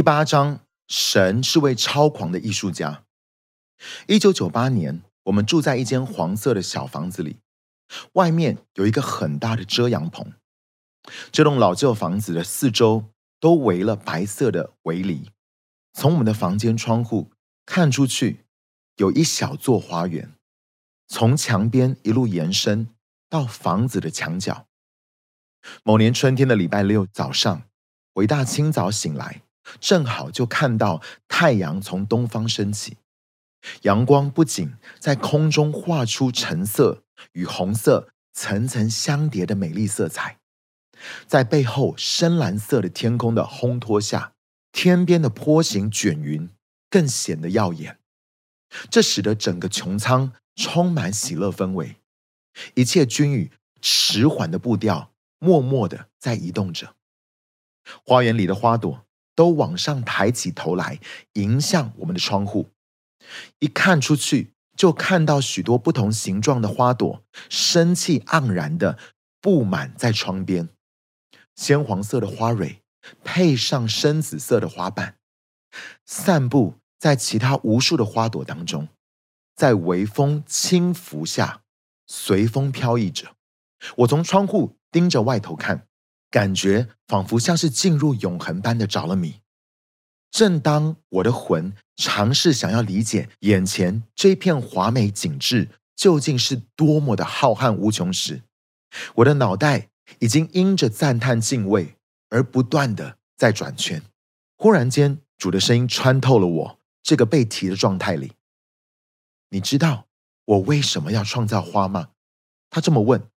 第八章，神是位超狂的艺术家。一九九八年，我们住在一间黄色的小房子里，外面有一个很大的遮阳棚。这栋老旧房子的四周都围了白色的围篱，从我们的房间窗户看出去，有一小座花园，从墙边一路延伸到房子的墙角。某年春天的礼拜六早上，我一大清早醒来，正好就看到太阳从东方升起，阳光不仅在空中画出橙色与红色层层相叠的美丽色彩。在背后深蓝色的天空的烘托下，天边的坡形卷云更显得耀眼。这使得整个穹苍充满喜乐氛围，一切均与迟缓的步调默默的在移动着。花园里的花朵都往上抬起头来，迎向我们的窗户。一看出去，就看到许多不同形状的花朵，生气盎然的布满在窗边。鲜黄色的花蕊，配上深紫色的花瓣，散布在其他无数的花朵当中，在微风轻拂下，随风飘逸着。我从窗户盯着外头看，感觉仿佛像是进入永恒般的着了迷。正当我的魂尝试想要理解眼前这片华美景致究竟是多么的浩瀚无穷时，我的脑袋。已经因着赞叹敬畏而不断的在转圈。忽然间，主的声音穿透了我这个被提的状态里。你知道我为什么要创造花吗？他这么问。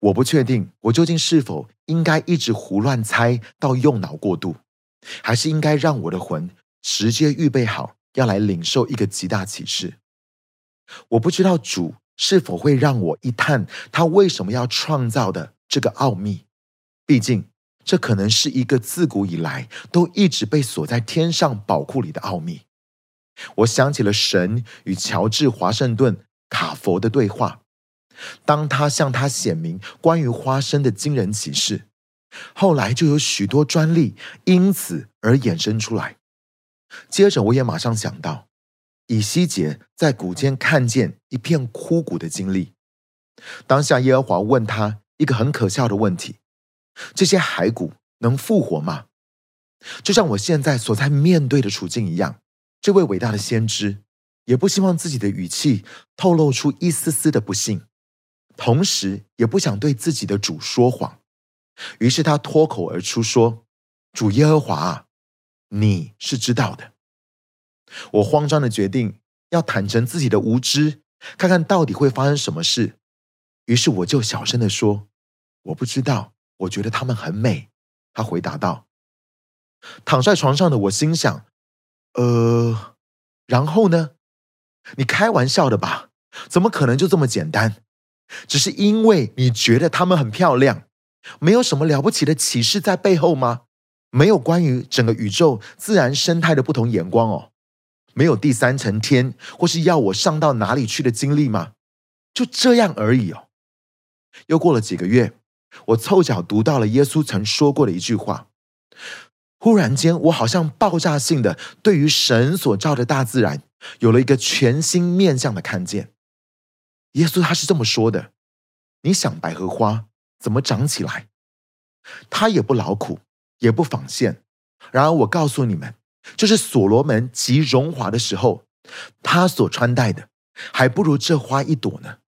我不确定我究竟是否应该一直胡乱猜到用脑过度，还是应该让我的魂直接预备好要来领受一个极大启示。我不知道主是否会让我一探他为什么要创造的。这个奥秘，毕竟这可能是一个自古以来都一直被锁在天上宝库里的奥秘。我想起了神与乔治华盛顿卡佛的对话，当他向他显明关于花生的惊人启示，后来就有许多专利因此而衍生出来。接着，我也马上想到以西结在谷间看见一片枯骨的经历。当下耶和华问他。一个很可笑的问题：这些骸骨能复活吗？就像我现在所在面对的处境一样，这位伟大的先知也不希望自己的语气透露出一丝丝的不幸，同时也不想对自己的主说谎，于是他脱口而出说：“主耶和华，你是知道的。”我慌张的决定要坦诚自己的无知，看看到底会发生什么事。于是我就小声的说：“我不知道，我觉得他们很美。”他回答道。躺在床上的我心想：“呃，然后呢？你开玩笑的吧？怎么可能就这么简单？只是因为你觉得他们很漂亮，没有什么了不起的启示在背后吗？没有关于整个宇宙自然生态的不同眼光哦？没有第三层天，或是要我上到哪里去的经历吗？就这样而已哦。”又过了几个月，我凑巧读到了耶稣曾说过的一句话。忽然间，我好像爆炸性的对于神所造的大自然有了一个全新面向的看见。耶稣他是这么说的：“你想百合花怎么长起来？它也不劳苦，也不纺线。然而我告诉你们，就是所罗门极荣华的时候，他所穿戴的还不如这花一朵呢。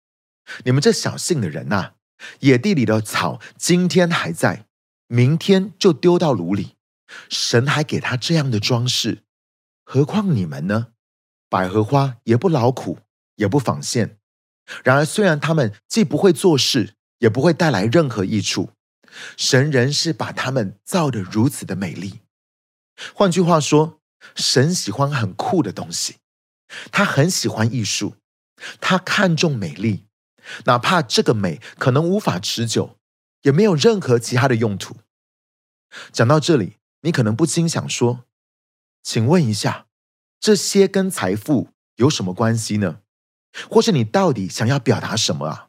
你们这小信的人呐！”野地里的草今天还在，明天就丢到炉里。神还给他这样的装饰，何况你们呢？百合花也不劳苦，也不纺线。然而，虽然他们既不会做事，也不会带来任何益处，神仍是把他们造得如此的美丽。换句话说，神喜欢很酷的东西，他很喜欢艺术，他看重美丽。哪怕这个美可能无法持久，也没有任何其他的用途。讲到这里，你可能不禁想说：“请问一下，这些跟财富有什么关系呢？或是你到底想要表达什么啊？”